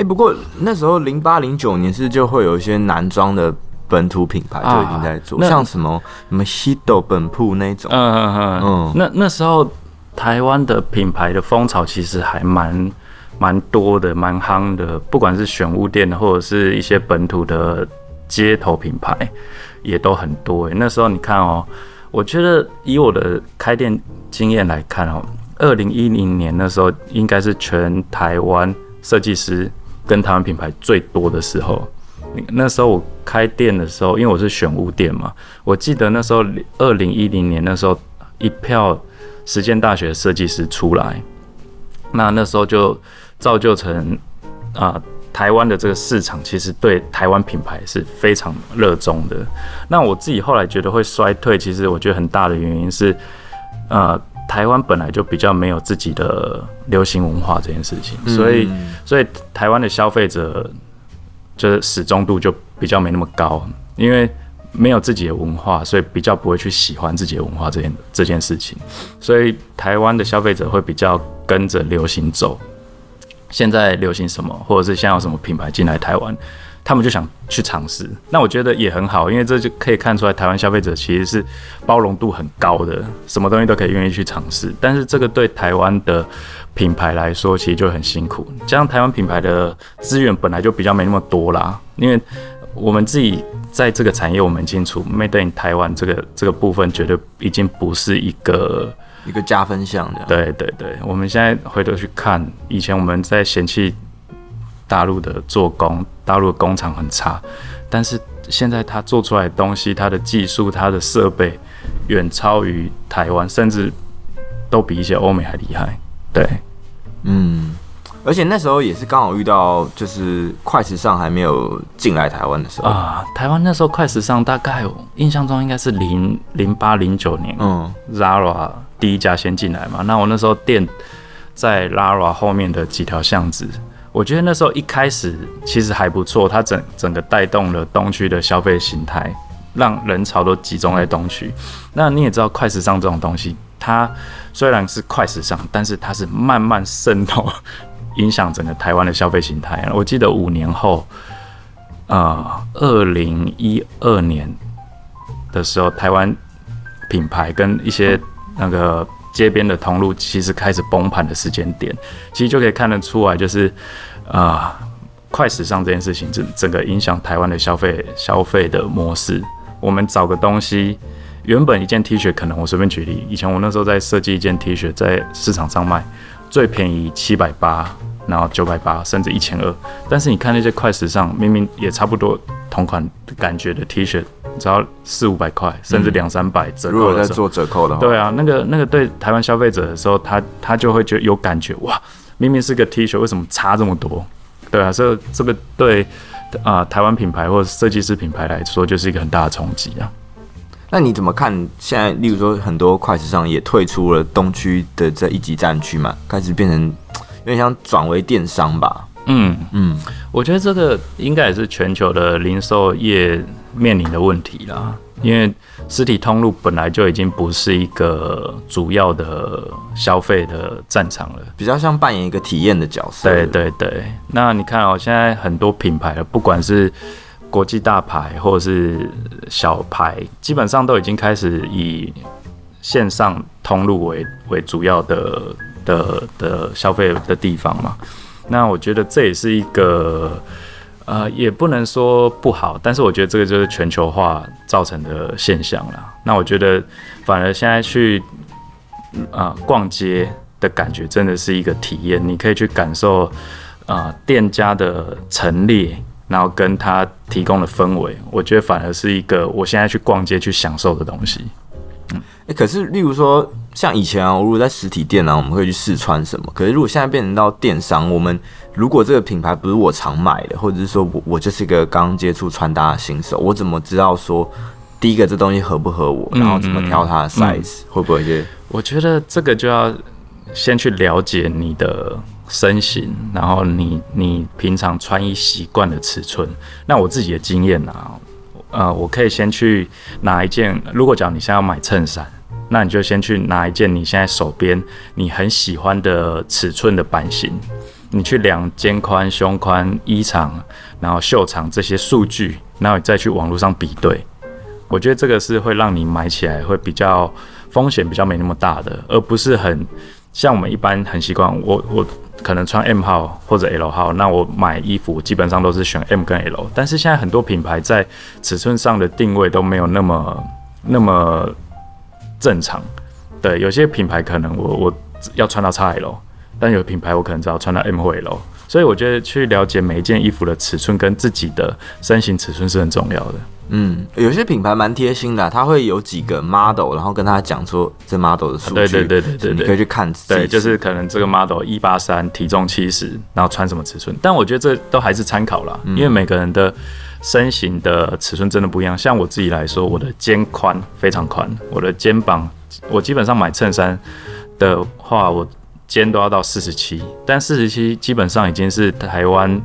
欸，不过那时候零八零九年是就会有一些男装的本土品牌就已经在做，啊、像什么什么 Hido 本铺那种。嗯嗯嗯嗯。那那时候台湾的品牌的风潮其实还蛮蛮多的，蛮夯的。不管是选物店或者是一些本土的街头品牌，也都很多。哎那时候你看哦，我觉得以我的开店经验来看哦，二零一零年那时候应该是全台湾设计师跟台湾品牌最多的时候。那时候我开店的时候，因为我是选物店嘛，我记得那时候二零一零年那时候一票实践大学设计师出来，那那时候就造就成啊、台湾的这个市场其实对台湾品牌是非常热衷的。那我自己后来觉得会衰退，其实我觉得很大的原因是，呃，台湾本来就比较没有自己的流行文化这件事情，所以所以台湾的消费者。就是始终度就比较没那么高，因为没有自己的文化，所以比较不会去喜欢自己的文化这件这件事情。所以台湾的消费者会比较跟着流行走。现在流行什么，或者是现在有什么品牌进来台湾，他们就想去尝试。那我觉得也很好，因为这就可以看出来台湾消费者其实是包容度很高的，什么东西都可以愿意去尝试。但是这个对台湾的品牌来说，其实就很辛苦。加上台湾品牌的资源本来就比较没那么多啦，因为我们自己在这个产业，我们很清楚，Made in 台湾这个这个部分绝对已经不是一个一个加分项的。对对对，我们现在回头去看，以前我们在嫌弃大陆的做工，大陆的工厂很差，但是现在他做出来的东西，他的技术、他的设备远超于台湾，甚至都比一些欧美还厉害。对，嗯，而且那时候也是刚好遇到，就是快时尚还没有进来台湾的时候啊。台湾那时候快时尚大概有印象中应该是零零八零九年，嗯，Zara 第一家先进来嘛。那我那时候店在 Zara 后面的几条巷子，我觉得那时候一开始其实还不错，它整整个带动了东区的消费形态，让人潮都集中在东区。那你也知道快时尚这种东西。它虽然是快时尚，但是它是慢慢渗透，影响整个台湾的消费形态。我记得五年后，呃，二零一二年的时候，台湾品牌跟一些那个街边的通路其实开始崩盘的时间点，其实就可以看得出来，就是啊、快时尚这件事情，整整个影响台湾的消费消费的模式。我们找个东西。原本一件 T 恤可能我随便举例，以前我那时候在设计一件 T 恤，在市场上卖最便宜七百八，然后九百八，甚至一千二。但是你看那些快时尚，明明也差不多同款感觉的 T 恤，只要四五百块，甚至两三百折扣。如果在做折扣的话，对啊，那个那个对台湾消费者的时候，他他就会觉得有感觉哇，明明是个 T 恤，为什么差这么多？对啊，所以这个对啊、呃、台湾品牌或者设计师品牌来说，就是一个很大的冲击啊。那你怎么看？现在，例如说，很多快时尚也退出了东区的这一级战区嘛，开始变成有点像转为电商吧？嗯嗯，我觉得这个应该也是全球的零售业面临的问题啦。因为实体通路本来就已经不是一个主要的消费的战场了，比较像扮演一个体验的角色。对对对。那你看哦，现在很多品牌了，不管是国际大牌或者是小牌，基本上都已经开始以线上通路为为主要的的的消费的地方嘛。那我觉得这也是一个呃，也不能说不好，但是我觉得这个就是全球化造成的现象啦。那我觉得反而现在去啊、呃、逛街的感觉真的是一个体验，你可以去感受啊、呃、店家的陈列。然后跟他提供的氛围，我觉得反而是一个我现在去逛街去享受的东西。嗯，诶，可是例如说像以前啊，我如果在实体店呢、啊，我们会去试穿什么？可是如果现在变成到电商，我们如果这个品牌不是我常买的，或者是说我我就是一个刚接触穿搭的新手，我怎么知道说第一个这东西合不合我？然后怎么挑它的 size？、会不会？我觉得这个就要先去了解你的。身形，然后你你平常穿衣习惯的尺寸，那我自己的经验啊，呃，我可以先去拿一件，如果讲你现在要买衬衫，那你就先去拿一件你现在手边你很喜欢的尺寸的版型，你去量肩宽、胸宽、衣长，然后袖长这些数据，然后你再去网络上比对。我觉得这个是会让你买起来会比较风险比较没那么大的，而不是很像我们一般很习惯，我我可能穿 M 号或者 L 号，那我买衣服基本上都是选 M 跟 L。但是现在很多品牌在尺寸上的定位都没有那么那么正常。对，有些品牌可能我我要穿到 XL，但有品牌我可能只要穿到 M 或 L。所以我觉得去了解每一件衣服的尺寸跟自己的身形尺寸是很重要的。嗯，有些品牌蛮贴心的，它会有几个 model，然后跟他讲说这 model 的数据。对对对对对，你可以去看。对，就是可能这个 model 一八三，体重七十，然后穿什么尺寸。但我觉得这都还是参考啦，因为每个人的身形的尺寸真的不一样。像我自己来说，我的肩宽非常宽，我的肩膀，我基本上买衬衫的话，我。肩都要到四十七，但四十七基本上已经是台湾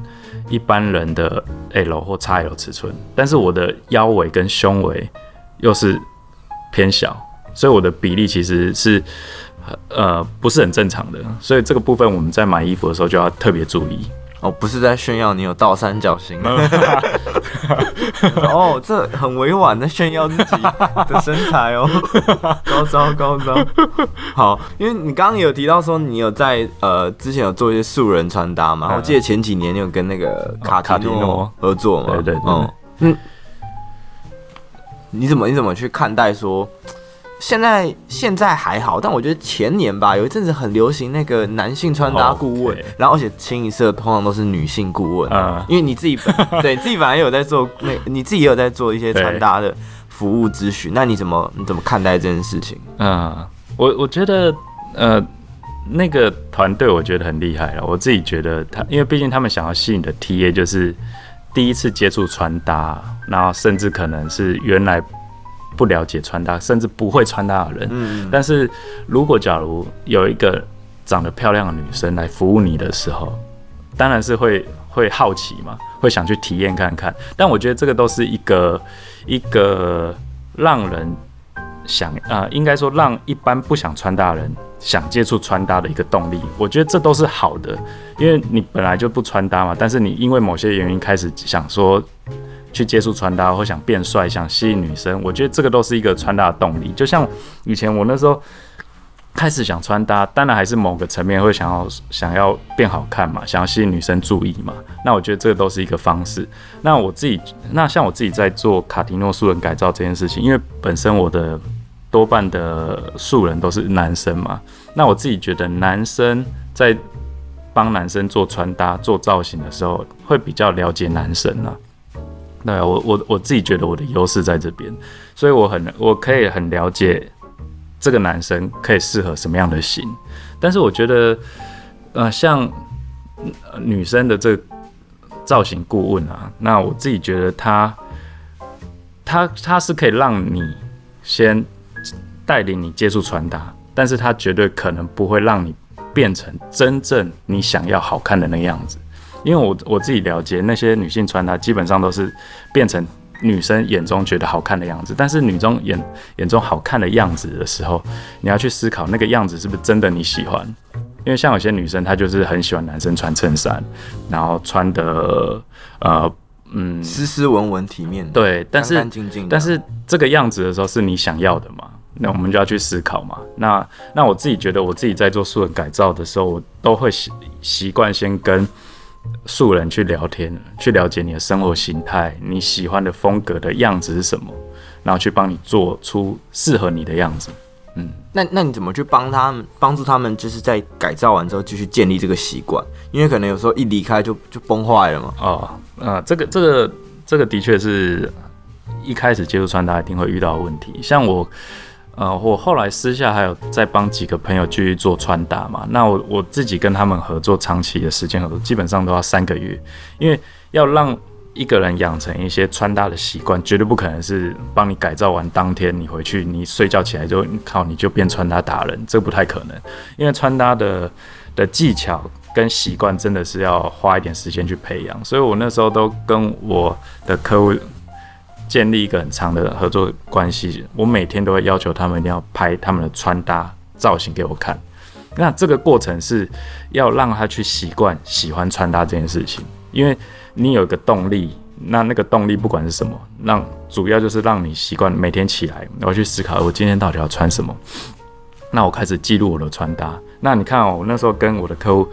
一般人的 L 或 XL 尺寸，但是我的腰围跟胸围又是偏小，所以我的比例其实是呃不是很正常的，所以这个部分我们在买衣服的时候就要特别注意。哦，不是在炫耀你有倒三角形。哦，这很委婉的炫耀自己的身材哦，高招高招。好，因为你刚刚有提到说你有在呃之前有做一些素人穿搭嘛，我记得前几年你有跟那个卡卡蒂诺合作嘛，对对对，嗯嗯，你怎么你怎么去看待说？现在现在还好，但我觉得前年吧，有一阵子很流行那个男性穿搭顾问，然后而且清一色通常都是女性顾问，嗯，因为你自己本 对自己本来有在做那，你自己也有在做一些穿搭的服务咨询，那你怎么你怎么看待这件事情？嗯，我我觉得呃那个团队我觉得很厉害了，我自己觉得他，因为毕竟他们想要吸引的 TA 就是第一次接触穿搭，然后甚至可能是原来。不了解穿搭，甚至不会穿搭的人，嗯，但是如果假如有一个长得漂亮的女生来服务你的时候，当然是会会好奇嘛，会想去体验看看。但我觉得这个都是一个一个让人想啊、呃，应该说让一般不想穿搭的人想接触穿搭的一个动力。我觉得这都是好的，因为你本来就不穿搭嘛，但是你因为某些原因开始想说。去接触穿搭，或想变帅，想吸引女生，我觉得这个都是一个穿搭的动力。就像以前我那时候开始想穿搭，当然还是某个层面会想要想要变好看嘛，想要吸引女生注意嘛。那我觉得这个都是一个方式。那我自己，那像我自己在做卡提诺素人改造这件事情，因为本身我的多半的素人都是男生嘛，那我自己觉得男生在帮男生做穿搭、做造型的时候，会比较了解男生啊。对，我我我自己觉得我的优势在这边，所以我很我可以很了解这个男生可以适合什么样的型，但是我觉得，呃，像女生的这造型顾问啊，那我自己觉得他他他是可以让你先带领你接触穿搭，但是他绝对可能不会让你变成真正你想要好看的那个样子。因为我我自己了解那些女性穿搭，基本上都是变成女生眼中觉得好看的样子。但是女中眼眼中好看的样子的时候，你要去思考那个样子是不是真的你喜欢。因为像有些女生，她就是很喜欢男生穿衬衫，然后穿的呃嗯斯斯文文体面，对，但是干干净净，但是这个样子的时候是你想要的嘛？那我们就要去思考嘛。那那我自己觉得，我自己在做素人改造的时候，我都会习习惯先跟。素人去聊天，去了解你的生活形态，你喜欢的风格的样子是什么，然后去帮你做出适合你的样子。嗯，那那你怎么去帮他们，帮助他们，就是在改造完之后继续建立这个习惯？因为可能有时候一离开就就崩坏了嘛。哦，呃，这个这个这个的确是一开始接触穿搭一定会遇到的问题，像我。呃，我后来私下还有再帮几个朋友继续做穿搭嘛。那我我自己跟他们合作长期的时间合作，基本上都要三个月，因为要让一个人养成一些穿搭的习惯，绝对不可能是帮你改造完当天你回去你睡觉起来就靠你就变穿搭达人，这不太可能。因为穿搭的的技巧跟习惯真的是要花一点时间去培养，所以我那时候都跟我的客户建立一个很长的合作关系，我每天都会要求他们一定要拍他们的穿搭造型给我看。那这个过程是要让他去习惯喜欢穿搭这件事情，因为你有一个动力，那那个动力不管是什么，让主要就是让你习惯每天起来，我要去思考我今天到底要穿什么。那我开始记录我的穿搭。那你看哦，我那时候跟我的客户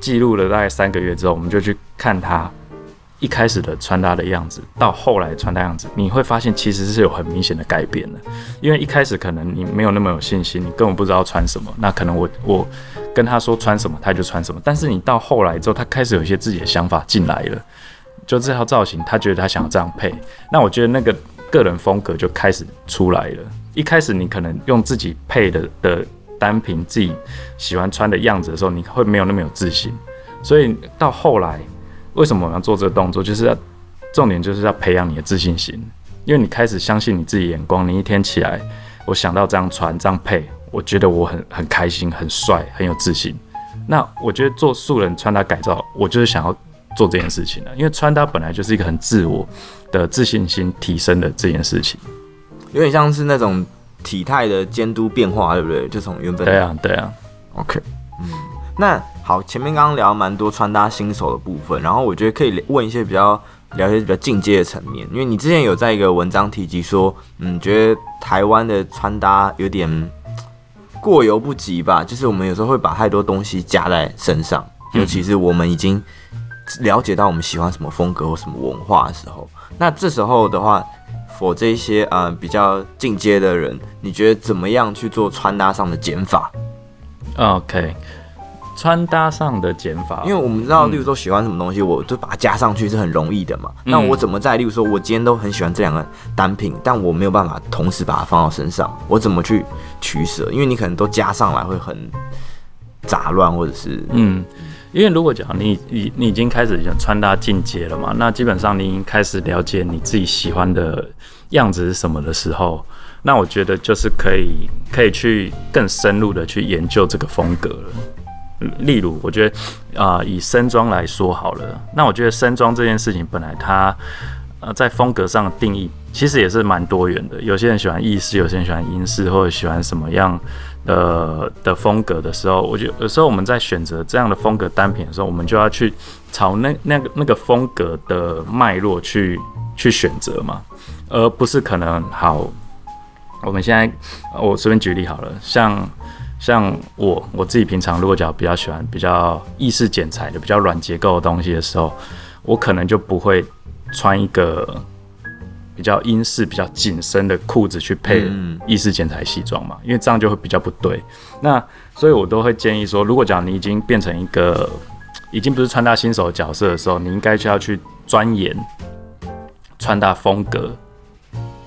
记录了大概三个月之后，我们就去看他。一开始的穿搭的样子，到后来穿搭样子，你会发现其实是有很明显的改变的。因为一开始可能你没有那么有信心，你根本不知道穿什么。那可能我我跟他说穿什么，他就穿什么。但是你到后来之后，他开始有一些自己的想法进来了。就这套造型，他觉得他想要这样配。那我觉得那个个人风格就开始出来了。一开始你可能用自己配的的单品，自己喜欢穿的样子的时候，你会没有那么有自信。所以到后来。为什么我要做这个动作？就是要重点就是要培养你的自信心，因为你开始相信你自己眼光。你一天起来，我想到这样穿这样配，我觉得我很很开心、很帅、很有自信。那我觉得做素人穿搭改造，我就是想要做这件事情的，因为穿搭本来就是一个很自我的自信心提升的这件事情，有点像是那种体态的监督变化，对不对？就从原本对啊对啊，OK，嗯，那。好，前面刚刚聊蛮多穿搭新手的部分，然后我觉得可以问一些比较聊一些比较进阶的层面，因为你之前有在一个文章提及说，嗯，觉得台湾的穿搭有点过犹不及吧，就是我们有时候会把太多东西加在身上，尤其是我们已经了解到我们喜欢什么风格或什么文化的时候，那这时候的话，for 这些呃比较进阶的人，你觉得怎么样去做穿搭上的减法？OK。穿搭上的减法，因为我们知道，例如说喜欢什么东西，嗯、我就把它加上去是很容易的嘛。那、嗯、我怎么在，例如说，我今天都很喜欢这两个单品，但我没有办法同时把它放到身上，我怎么去取舍？因为你可能都加上来会很杂乱，或者是嗯，因为如果讲你你你已经开始已经穿搭进阶了嘛，那基本上你已经开始了解你自己喜欢的样子是什么的时候，那我觉得就是可以可以去更深入的去研究这个风格了。例如，我觉得啊、以身装来说好了，那我觉得身装这件事情本来它呃在风格上的定义其实也是蛮多元的。有些人喜欢意式，有些人喜欢英式，或者喜欢什么样的的风格的时候，我觉得有时候我们在选择这样的风格单品的时候，我们就要去朝那那个那个风格的脉络去去选择嘛，而不是可能好。我们现在我随便举例好了，像。像我我自己平常如果讲比较喜欢比较意式剪裁的比较软结构的东西的时候，我可能就不会穿一个比较英式比较紧身的裤子去配意式剪裁西装嘛，因为这样就会比较不对。那所以我都会建议说，如果讲你已经变成一个已经不是穿搭新手的角色的时候，你应该就要去钻研穿搭风格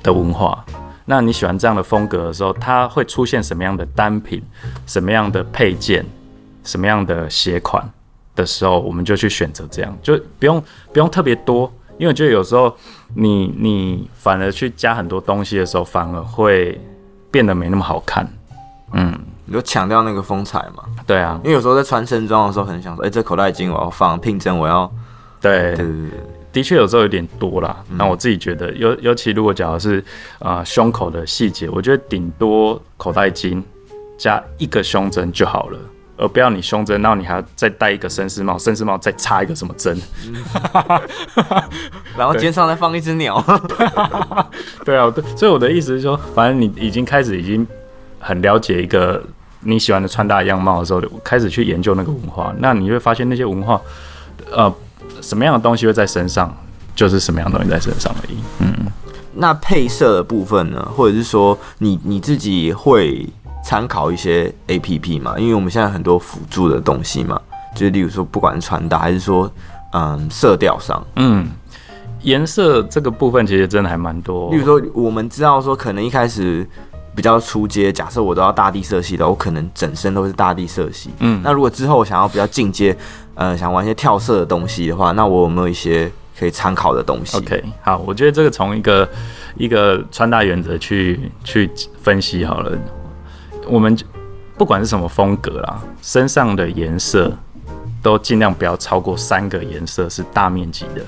的文化。那你喜欢这样的风格的时候，它会出现什么样的单品、什么样的配件、什么样的鞋款的时候，我们就去选择这样，就不用不用特别多，因为就有时候你你反而去加很多东西的时候，反而会变得没那么好看。嗯，你就强调那个风采嘛。对啊，因为有时候在穿身装的时候，很想说，哎、欸，这口袋巾我要放，拼针我要，对对对对。的确有时候有点多啦，那我自己觉得，尤尤其如果讲的是啊、呃、胸口的细节，我觉得顶多口袋巾加一个胸针就好了，而不要你胸针，然后你还要再戴一个绅士帽，绅士帽再插一个什么针，然后肩上再放一只鸟。对啊，对，所以我的意思是说，反正你已经开始已经很了解一个你喜欢的穿搭样貌的时候，开始去研究那个文化，那你会发现那些文化，呃。什么样的东西会在身上，就是什么样的东西在身上而已。嗯，那配色的部分呢？或者是说你，你你自己会参考一些 APP 嘛？因为我们现在很多辅助的东西嘛，就是例如说，不管是穿搭还是说，嗯，色调上，嗯，颜色这个部分其实真的还蛮多。例如说，我们知道说，可能一开始比较出街，假设我都要大地色系的，我可能整身都是大地色系。嗯，那如果之后我想要比较进阶。呃，想玩一些跳色的东西的话，那我有没有一些可以参考的东西？OK，好，我觉得这个从一个一个穿搭原则去去分析好了。我们不管是什么风格啦，身上的颜色都尽量不要超过三个颜色是大面积的。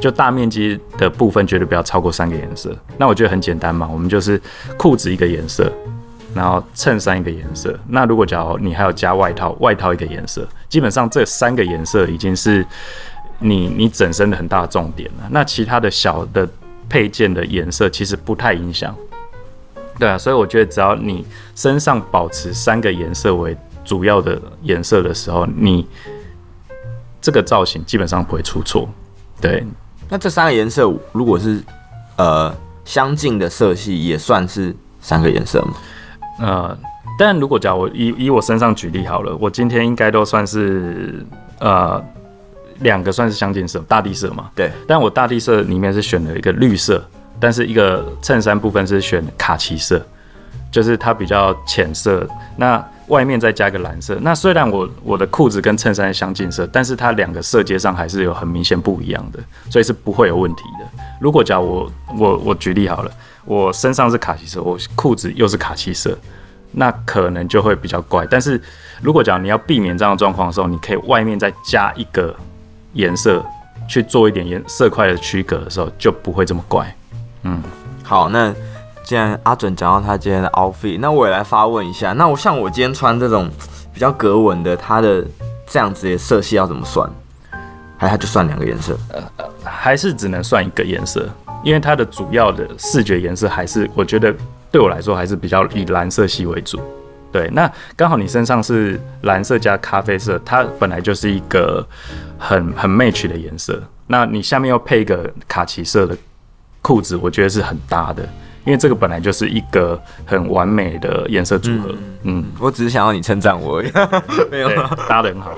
就大面积的部分绝对不要超过三个颜色。那我觉得很简单嘛，我们就是裤子一个颜色，然后衬衫一个颜色。那如果假如你还要加外套，外套一个颜色，基本上这三个颜色已经是你你整身的很大的重点了。那其他的小的配件的颜色其实不太影响。对啊，所以我觉得只要你身上保持三个颜色为主要的颜色的时候，你这个造型基本上不会出错。对。那这三个颜色如果是呃相近的色系，也算是三个颜色吗？呃，但如果假如我以以我身上举例好了，我今天应该都算是呃两个算是相近色，大地色嘛。对。但我大地色里面是选了一个绿色，但是一个衬衫部分是选卡其色，就是它比较浅色。那外面再加个蓝色，那虽然我我的裤子跟衬衫相近色，但是它两个色阶上还是有很明显不一样的，所以是不会有问题的。如果假我我我举例好了，我身上是卡其色，我裤子又是卡其色，那可能就会比较怪。但是如果假如你要避免这样的状况的时候，你可以外面再加一个颜色去做一点颜色块的区隔的时候，就不会这么怪。嗯，好，那。既然阿准讲到他今天的 outfit，那我也来发问一下。那我像我今天穿这种 比较格纹的，它的这样子的色系要怎么算？还它就算两个颜色？呃，还是只能算一个颜色？因为它的主要的视觉颜色还是，我觉得对我来说还是比较以蓝色系为主。对，那刚好你身上是蓝色加咖啡色，它本来就是一个很很 match 的颜色。那你下面又配一个卡其色的裤子，我觉得是很搭的。因为这个本来就是一个很完美的颜色组合，嗯，嗯，我只是想要你称赞我而已，没有，搭得很好。